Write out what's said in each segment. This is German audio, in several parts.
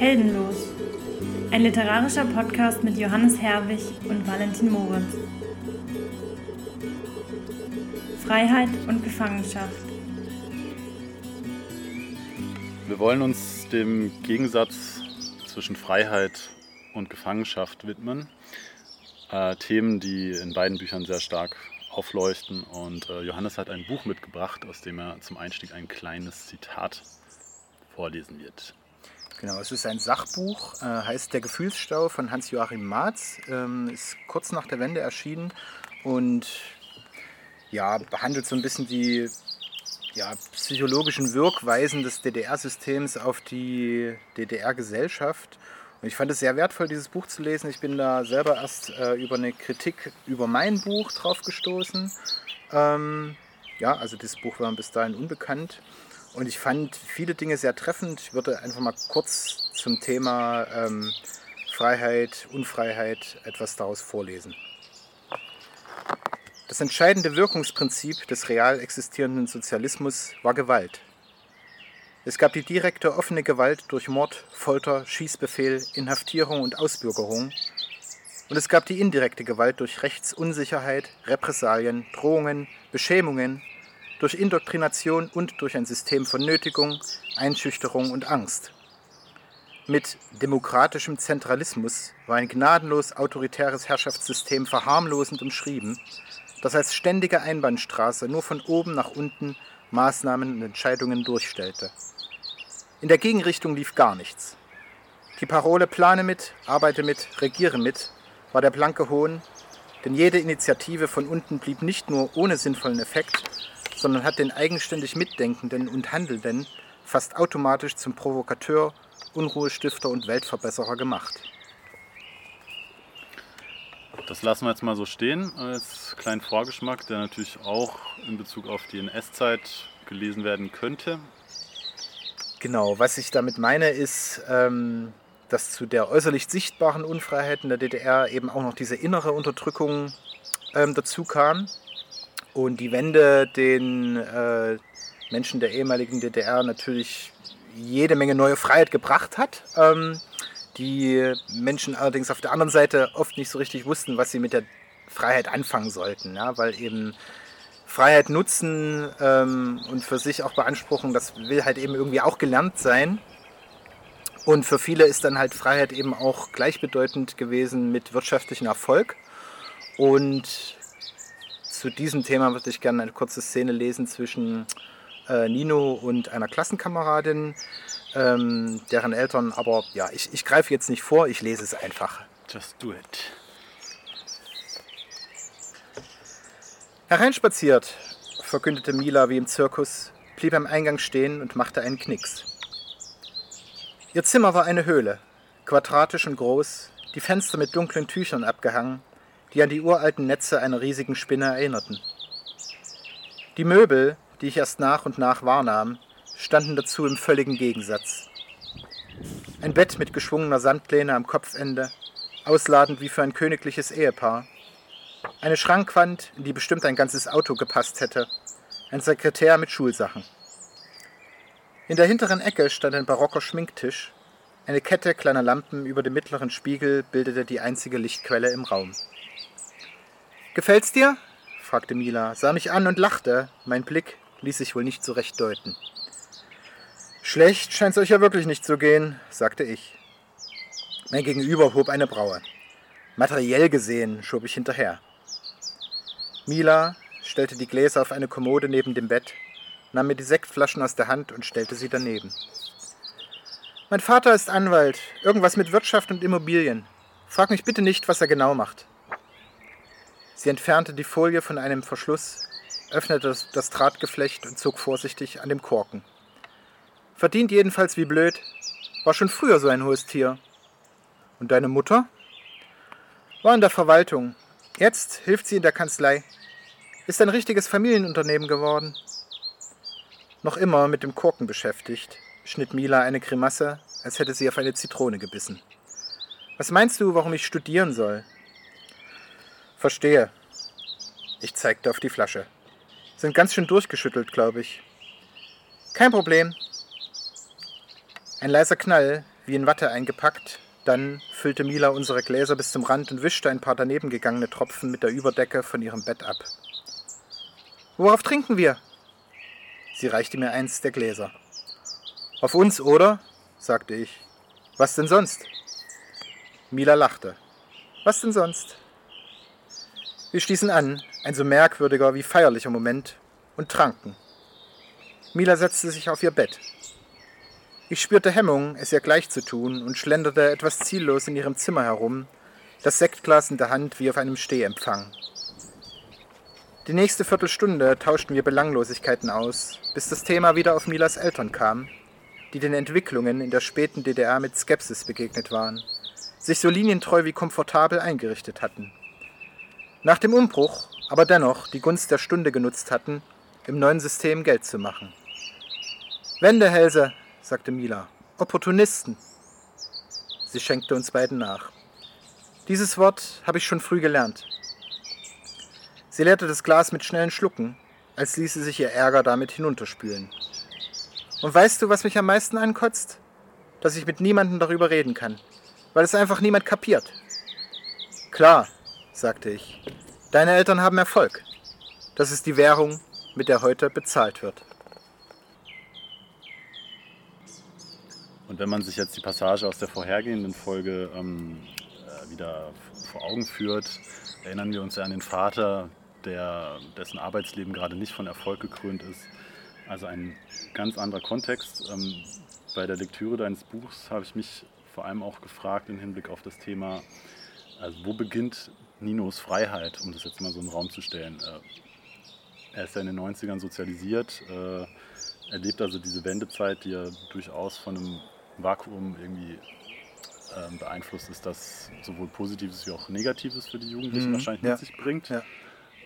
Heldenlos. Ein literarischer Podcast mit Johannes Herwig und Valentin Moritz. Freiheit und Gefangenschaft. Wir wollen uns dem Gegensatz zwischen Freiheit und Gefangenschaft widmen. Äh, Themen, die in beiden Büchern sehr stark aufleuchten. Und äh, Johannes hat ein Buch mitgebracht, aus dem er zum Einstieg ein kleines Zitat vorlesen wird. Genau, es ist ein Sachbuch, äh, heißt Der Gefühlsstau von Hans-Joachim Marz, ähm, ist kurz nach der Wende erschienen und ja, behandelt so ein bisschen die ja, psychologischen Wirkweisen des DDR-Systems auf die DDR-Gesellschaft. Und ich fand es sehr wertvoll, dieses Buch zu lesen. Ich bin da selber erst äh, über eine Kritik über mein Buch drauf gestoßen. Ähm, ja, also dieses Buch war bis dahin unbekannt. Und ich fand viele Dinge sehr treffend. Ich würde einfach mal kurz zum Thema ähm, Freiheit, Unfreiheit etwas daraus vorlesen. Das entscheidende Wirkungsprinzip des real existierenden Sozialismus war Gewalt. Es gab die direkte offene Gewalt durch Mord, Folter, Schießbefehl, Inhaftierung und Ausbürgerung. Und es gab die indirekte Gewalt durch Rechtsunsicherheit, Repressalien, Drohungen, Beschämungen, durch Indoktrination und durch ein System von Nötigung, Einschüchterung und Angst. Mit demokratischem Zentralismus war ein gnadenlos autoritäres Herrschaftssystem verharmlosend umschrieben, das als ständige Einbahnstraße nur von oben nach unten Maßnahmen und Entscheidungen durchstellte. In der Gegenrichtung lief gar nichts. Die Parole Plane mit, arbeite mit, regiere mit war der blanke Hohn, denn jede Initiative von unten blieb nicht nur ohne sinnvollen Effekt, sondern hat den eigenständig Mitdenkenden und Handelnden fast automatisch zum Provokateur, Unruhestifter und Weltverbesserer gemacht. Das lassen wir jetzt mal so stehen als kleinen Vorgeschmack, der natürlich auch in Bezug auf die NS-Zeit gelesen werden könnte. Genau, was ich damit meine, ist, ähm, dass zu der äußerlich sichtbaren Unfreiheit in der DDR eben auch noch diese innere Unterdrückung ähm, dazu kam und die Wende den äh, Menschen der ehemaligen DDR natürlich jede Menge neue Freiheit gebracht hat. Ähm, die Menschen allerdings auf der anderen Seite oft nicht so richtig wussten, was sie mit der Freiheit anfangen sollten, ja, weil eben Freiheit nutzen ähm, und für sich auch beanspruchen, das will halt eben irgendwie auch gelernt sein. Und für viele ist dann halt Freiheit eben auch gleichbedeutend gewesen mit wirtschaftlichem Erfolg. Und zu diesem Thema würde ich gerne eine kurze Szene lesen zwischen äh, Nino und einer Klassenkameradin, ähm, deren Eltern, aber ja, ich, ich greife jetzt nicht vor, ich lese es einfach. Just do it. Hereinspaziert, verkündete Mila wie im Zirkus, blieb am Eingang stehen und machte einen Knicks. Ihr Zimmer war eine Höhle, quadratisch und groß, die Fenster mit dunklen Tüchern abgehangen, die an die uralten Netze einer riesigen Spinne erinnerten. Die Möbel, die ich erst nach und nach wahrnahm, standen dazu im völligen Gegensatz. Ein Bett mit geschwungener Sandlehne am Kopfende, ausladend wie für ein königliches Ehepaar. Eine Schrankwand, in die bestimmt ein ganzes Auto gepasst hätte. Ein Sekretär mit Schulsachen. In der hinteren Ecke stand ein barocker Schminktisch. Eine Kette kleiner Lampen über dem mittleren Spiegel bildete die einzige Lichtquelle im Raum. Gefällt's dir? fragte Mila, sah mich an und lachte. Mein Blick ließ sich wohl nicht so recht deuten. Schlecht scheint's euch ja wirklich nicht zu gehen, sagte ich. Mein Gegenüber hob eine Braue. Materiell gesehen, schob ich hinterher. Mila stellte die Gläser auf eine Kommode neben dem Bett, nahm mir die Sektflaschen aus der Hand und stellte sie daneben. Mein Vater ist Anwalt, irgendwas mit Wirtschaft und Immobilien. Frag mich bitte nicht, was er genau macht. Sie entfernte die Folie von einem Verschluss, öffnete das, Drahtgeflecht und zog vorsichtig an dem Korken. Verdient jedenfalls wie blöd. War schon früher so ein hohes Tier. Und deine Mutter? War in der Verwaltung. Jetzt hilft sie in der Kanzlei. Ist ein richtiges Familienunternehmen geworden. Noch immer mit dem Korken beschäftigt, schnitt Mila eine Grimasse, als hätte sie auf eine Zitrone gebissen. Was meinst du, warum ich studieren soll? Verstehe. Ich zeigte auf die Flasche. Sind ganz schön durchgeschüttelt, glaube ich. Kein Problem. Ein leiser Knall, wie in Watte eingepackt. Dann füllte Mila unsere Gläser bis zum Rand und wischte ein paar daneben gegangene Tropfen mit der Überdecke von ihrem Bett ab. Worauf trinken wir? Sie reichte mir eins der Gläser. Auf uns, oder? sagte ich. Was denn sonst? Mila lachte. Was denn sonst? Wir stießen an, ein so merkwürdiger wie feierlicher Moment, und tranken. Mila setzte sich auf ihr Bett. Ich spürte Hemmung, es ihr gleich zu tun, und schlenderte etwas ziellos in ihrem Zimmer herum, das Sektglas in der Hand wie auf einem Stehempfang. Die nächste Viertelstunde tauschten wir Belanglosigkeiten aus, bis das Thema wieder auf Milas Eltern kam, die den Entwicklungen in der späten DDR mit Skepsis begegnet waren, sich so linientreu wie komfortabel eingerichtet hatten. Nach dem Umbruch aber dennoch die Gunst der Stunde genutzt hatten, im neuen System Geld zu machen. Wendehälse, sagte Mila, Opportunisten. Sie schenkte uns beiden nach. Dieses Wort habe ich schon früh gelernt. Sie leerte das Glas mit schnellen Schlucken, als ließe sich ihr Ärger damit hinunterspülen. Und weißt du, was mich am meisten ankotzt? Dass ich mit niemandem darüber reden kann, weil es einfach niemand kapiert. Klar, sagte ich, deine Eltern haben Erfolg. Das ist die Währung, mit der heute bezahlt wird. Und wenn man sich jetzt die Passage aus der vorhergehenden Folge ähm, äh, wieder vor Augen führt, erinnern wir uns ja an den Vater, der, dessen Arbeitsleben gerade nicht von Erfolg gekrönt ist. Also ein ganz anderer Kontext. Ähm, bei der Lektüre deines Buchs habe ich mich vor allem auch gefragt im Hinblick auf das Thema, also wo beginnt Ninos Freiheit, um das jetzt mal so im Raum zu stellen. Äh, er ist ja in den 90ern sozialisiert, äh, erlebt also diese Wendezeit, die ja durchaus von einem Vakuum irgendwie ähm, beeinflusst ist, das sowohl Positives wie auch Negatives für die Jugendlichen mhm, wahrscheinlich ja. mit sich bringt. Ja.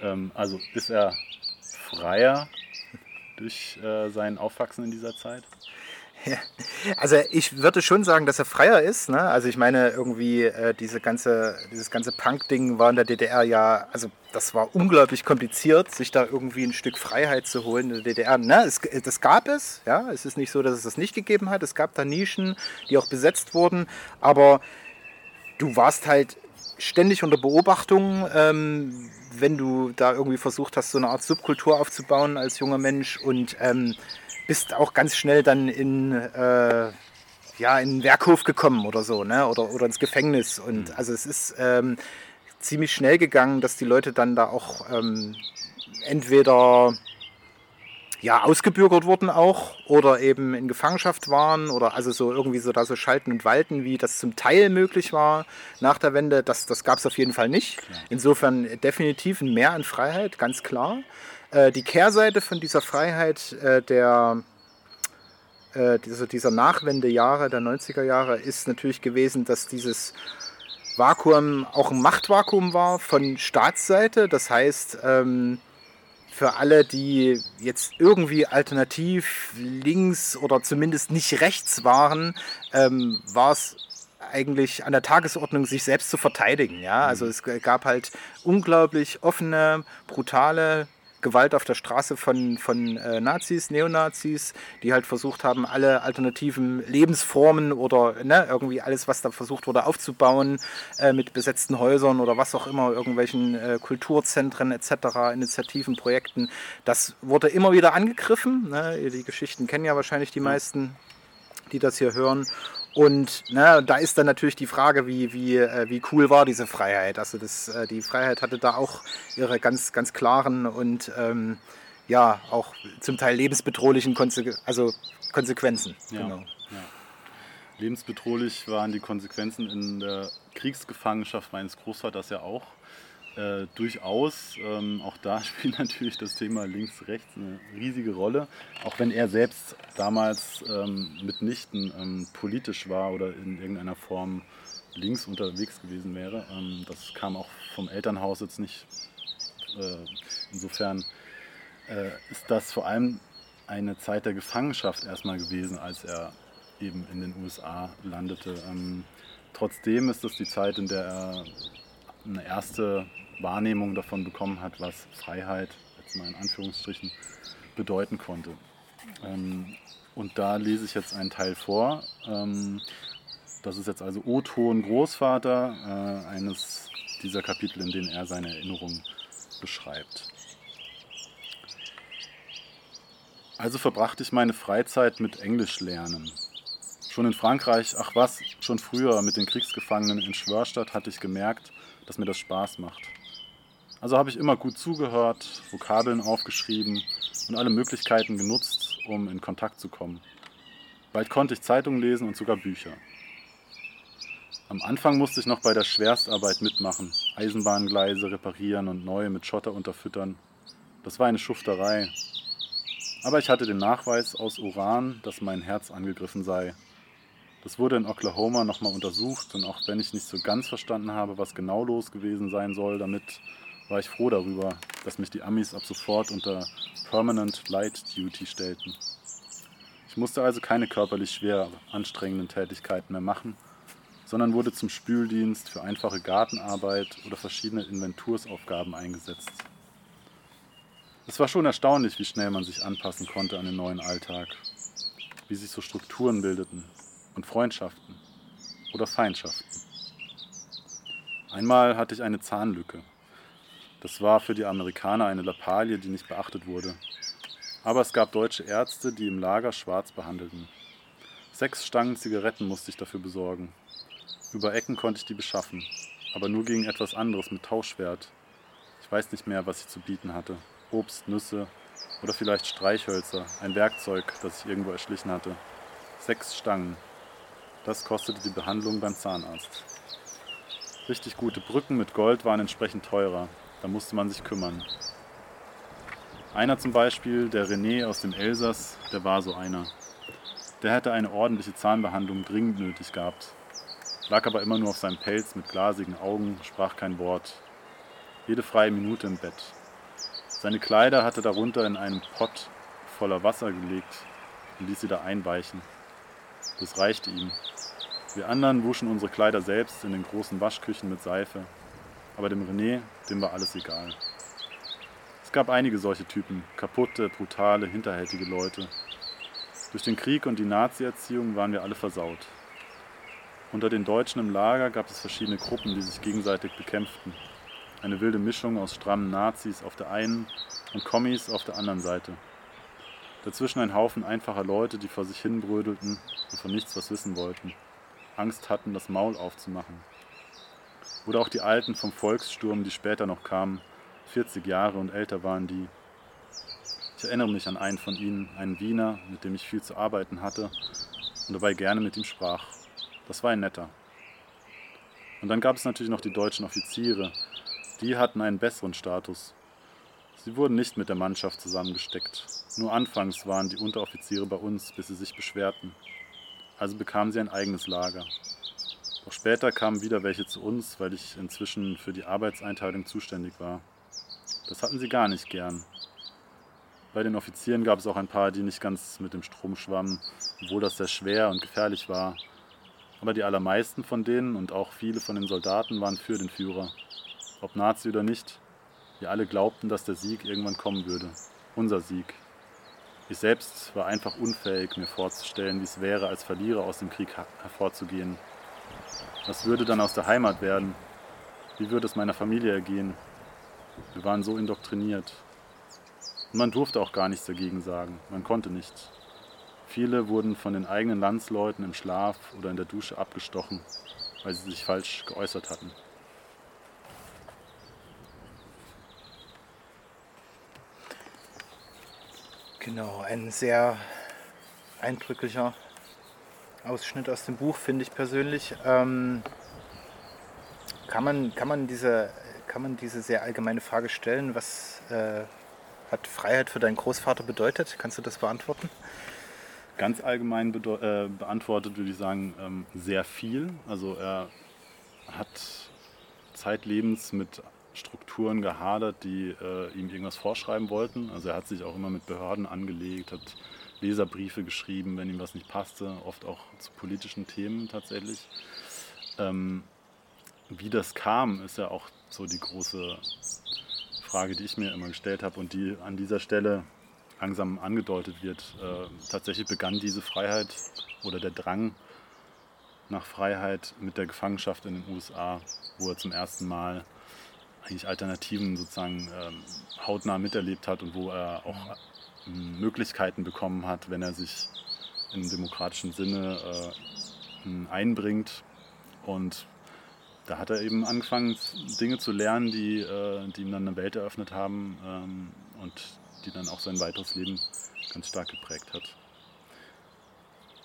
Ähm, also ist er freier durch äh, sein Aufwachsen in dieser Zeit? Also ich würde schon sagen, dass er freier ist. Ne? Also ich meine, irgendwie äh, diese ganze, dieses ganze Punk-Ding war in der DDR ja, also das war unglaublich kompliziert, sich da irgendwie ein Stück Freiheit zu holen in der DDR. Ne? Es, das gab es, ja. Es ist nicht so, dass es das nicht gegeben hat. Es gab da Nischen, die auch besetzt wurden, aber du warst halt ständig unter Beobachtung, ähm, wenn du da irgendwie versucht hast, so eine Art Subkultur aufzubauen als junger Mensch und ähm, bist auch ganz schnell dann in, äh, ja, in den Werkhof gekommen oder so, ne? oder, oder ins Gefängnis. Und mhm. also es ist ähm, ziemlich schnell gegangen, dass die Leute dann da auch ähm, entweder ja, ausgebürgert wurden auch oder eben in Gefangenschaft waren oder also so irgendwie so da so schalten und walten, wie das zum Teil möglich war nach der Wende, das, das gab es auf jeden Fall nicht. Insofern definitiv ein Mehr an Freiheit, ganz klar. Äh, die Kehrseite von dieser Freiheit äh, der äh, dieser, dieser Nachwendejahre, der 90er Jahre, ist natürlich gewesen, dass dieses Vakuum auch ein Machtvakuum war von Staatsseite. Das heißt, ähm, für alle, die jetzt irgendwie alternativ links oder zumindest nicht rechts waren, ähm, war es eigentlich an der Tagesordnung, sich selbst zu verteidigen. Ja? Also es gab halt unglaublich offene, brutale Gewalt auf der Straße von, von äh, Nazis, Neonazis, die halt versucht haben, alle alternativen Lebensformen oder ne, irgendwie alles, was da versucht wurde aufzubauen, äh, mit besetzten Häusern oder was auch immer, irgendwelchen äh, Kulturzentren etc., Initiativen, Projekten, das wurde immer wieder angegriffen. Ne? Die Geschichten kennen ja wahrscheinlich die meisten, die das hier hören. Und na, da ist dann natürlich die Frage, wie, wie, äh, wie cool war diese Freiheit. Also das, äh, die Freiheit hatte da auch ihre ganz, ganz klaren und ähm, ja, auch zum Teil lebensbedrohlichen Konse also Konsequenzen. Ja, genau. ja. Lebensbedrohlich waren die Konsequenzen in der Kriegsgefangenschaft meines Großvaters ja auch. Äh, durchaus. Ähm, auch da spielt natürlich das Thema links-rechts eine riesige Rolle. Auch wenn er selbst damals ähm, mitnichten ähm, politisch war oder in irgendeiner Form links unterwegs gewesen wäre. Ähm, das kam auch vom Elternhaus jetzt nicht. Äh, insofern äh, ist das vor allem eine Zeit der Gefangenschaft erstmal gewesen, als er eben in den USA landete. Ähm, trotzdem ist das die Zeit, in der er eine erste Wahrnehmung davon bekommen hat, was Freiheit, jetzt mal in Anführungsstrichen, bedeuten konnte. Ähm, und da lese ich jetzt einen Teil vor. Ähm, Das ist jetzt also O-Ton Großvater, äh, eines dieser Kapitel, in denen er seine Erinnerungen beschreibt. Also verbrachte ich meine Freizeit mit Englisch lernen. Schon in Frankreich, ach was, schon früher mit den Kriegsgefangenen in Schwörstadt hatte ich gemerkt, dass mir das Spaß macht. Also habe ich immer gut zugehört, Vokabeln aufgeschrieben und alle Möglichkeiten genutzt, um in Kontakt zu kommen. Bald konnte ich Zeitungen lesen und sogar Bücher. Am Anfang musste ich noch bei der Schwerstarbeit mitmachen, Eisenbahngleise reparieren und neue mit Schotter unterfüttern. Das war eine Schufterei. Aber ich hatte den Nachweis aus Uran, dass mein Herz angegriffen sei. Das wurde in Oklahoma nochmal untersucht und auch wenn ich nicht so ganz verstanden habe, was genau los gewesen sein soll, damit war ich froh darüber, dass mich die Amis ab sofort unter Permanent Light Duty stellten. Ich musste also keine körperlich schwer anstrengenden Tätigkeiten mehr machen, sondern wurde zum Spüldienst für einfache Gartenarbeit oder verschiedene Inventursaufgaben eingesetzt. Es war schon erstaunlich, wie schnell man sich anpassen konnte an den neuen Alltag, wie sich so Strukturen bildeten und Freundschaften oder Feindschaften. Einmal hatte ich eine Zahnlücke. Das war für die Amerikaner eine Lappalie, die nicht beachtet wurde. Aber es gab deutsche Ärzte, die im Lager schwarz behandelten. Sechs Stangen Zigaretten musste ich dafür besorgen. Über Ecken konnte ich die beschaffen, aber nur gegen etwas anderes mit Tauschwert. Ich weiß nicht mehr, was ich zu bieten hatte. Obst, Nüsse oder vielleicht Streichhölzer, ein Werkzeug, das ich irgendwo erschlichen hatte. Sechs Stangen. Das kostete die Behandlung beim Zahnarzt. Richtig gute Brücken mit Gold waren entsprechend teurer. Da musste man sich kümmern. Einer zum Beispiel, der René aus dem Elsass, der war so einer. Der hätte eine ordentliche Zahnbehandlung dringend nötig gehabt. Lag aber immer nur auf seinem Pelz mit glasigen Augen, sprach kein Wort. Jede freie Minute im Bett. Seine Kleider hatte darunter in einen Pott voller Wasser gelegt und ließ sie da einweichen. Das reichte ihm. Wir anderen wuschen unsere Kleider selbst in den großen Waschküchen mit Seife. Aber dem René, dem war alles egal gab einige solche Typen, kaputte, brutale, hinterhältige Leute. Durch den Krieg und die Nazi-Erziehung waren wir alle versaut. Unter den Deutschen im Lager gab es verschiedene Gruppen, die sich gegenseitig bekämpften. Eine wilde Mischung aus strammen Nazis auf der einen und Kommis auf der anderen Seite. Dazwischen ein Haufen einfacher Leute, die vor sich hin brödelten und von nichts was wissen wollten. Angst hatten, das Maul aufzumachen. Oder auch die Alten vom Volkssturm, die später noch kamen, 40 Jahre und älter waren die. Ich erinnere mich an einen von ihnen, einen Wiener, mit dem ich viel zu arbeiten hatte und dabei gerne mit ihm sprach. Das war ein netter. Und dann gab es natürlich noch die deutschen Offiziere. Die hatten einen besseren Status. Sie wurden nicht mit der Mannschaft zusammengesteckt. Nur anfangs waren die Unteroffiziere bei uns, bis sie sich beschwerten. Also bekamen sie ein eigenes Lager. Doch später kamen wieder welche zu uns, weil ich inzwischen für die Arbeitseinteilung zuständig war. Das hatten sie gar nicht gern. Bei den Offizieren gab es auch ein paar, die nicht ganz mit dem Strom schwammen, obwohl das sehr schwer und gefährlich war. Aber die allermeisten von denen und auch viele von den Soldaten waren für den Führer. Ob Nazi oder nicht, wir alle glaubten, dass der Sieg irgendwann kommen würde. Unser Sieg. Ich selbst war einfach unfähig, mir vorzustellen, wie es wäre, als Verlierer aus dem Krieg hervorzugehen. Was würde dann aus der Heimat werden? Wie würde es meiner Familie ergehen? Wir waren so indoktriniert. Und man durfte auch gar nichts dagegen sagen. Man konnte nicht. Viele wurden von den eigenen Landsleuten im Schlaf oder in der Dusche abgestochen, weil sie sich falsch geäußert hatten. Genau, ein sehr eindrücklicher Ausschnitt aus dem Buch, finde ich persönlich. Ähm, kann, man, kann man diese kann man diese sehr allgemeine Frage stellen, was äh, hat Freiheit für deinen Großvater bedeutet? Kannst du das beantworten? Ganz allgemein äh, beantwortet würde ich sagen, ähm, sehr viel. Also er hat zeitlebens mit Strukturen gehadert, die äh, ihm irgendwas vorschreiben wollten. Also er hat sich auch immer mit Behörden angelegt, hat Leserbriefe geschrieben, wenn ihm was nicht passte, oft auch zu politischen Themen tatsächlich. Ähm, wie das kam, ist ja auch so die große Frage, die ich mir immer gestellt habe und die an dieser Stelle langsam angedeutet wird. Äh, tatsächlich begann diese Freiheit oder der Drang nach Freiheit mit der Gefangenschaft in den USA, wo er zum ersten Mal eigentlich Alternativen sozusagen ähm, hautnah miterlebt hat und wo er auch Möglichkeiten bekommen hat, wenn er sich im demokratischen Sinne äh, einbringt. Und da hat er eben angefangen, Dinge zu lernen, die, äh, die ihm dann eine Welt eröffnet haben ähm, und die dann auch sein weiteres Leben ganz stark geprägt hat.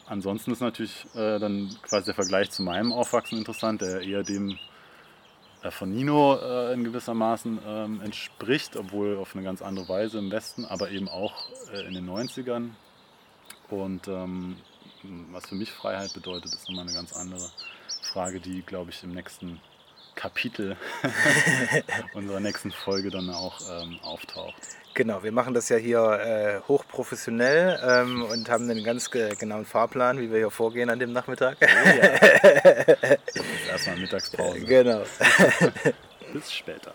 Ansonsten ist natürlich äh, dann quasi der Vergleich zu meinem Aufwachsen interessant, der eher dem von Nino äh, in gewisser Maßen ähm, entspricht, obwohl auf eine ganz andere Weise im Westen, aber eben auch äh, in den 90ern. Und ähm, was für mich Freiheit bedeutet, ist nochmal eine ganz andere Frage, die, glaube ich, im nächsten Kapitel unserer nächsten Folge dann auch ähm, auftaucht. Genau, wir machen das ja hier äh, hochprofessionell ähm, und haben einen ganz ge genauen Fahrplan, wie wir hier vorgehen an dem Nachmittag. Oh ja. Erstmal Mittagspause. Genau. Bis später.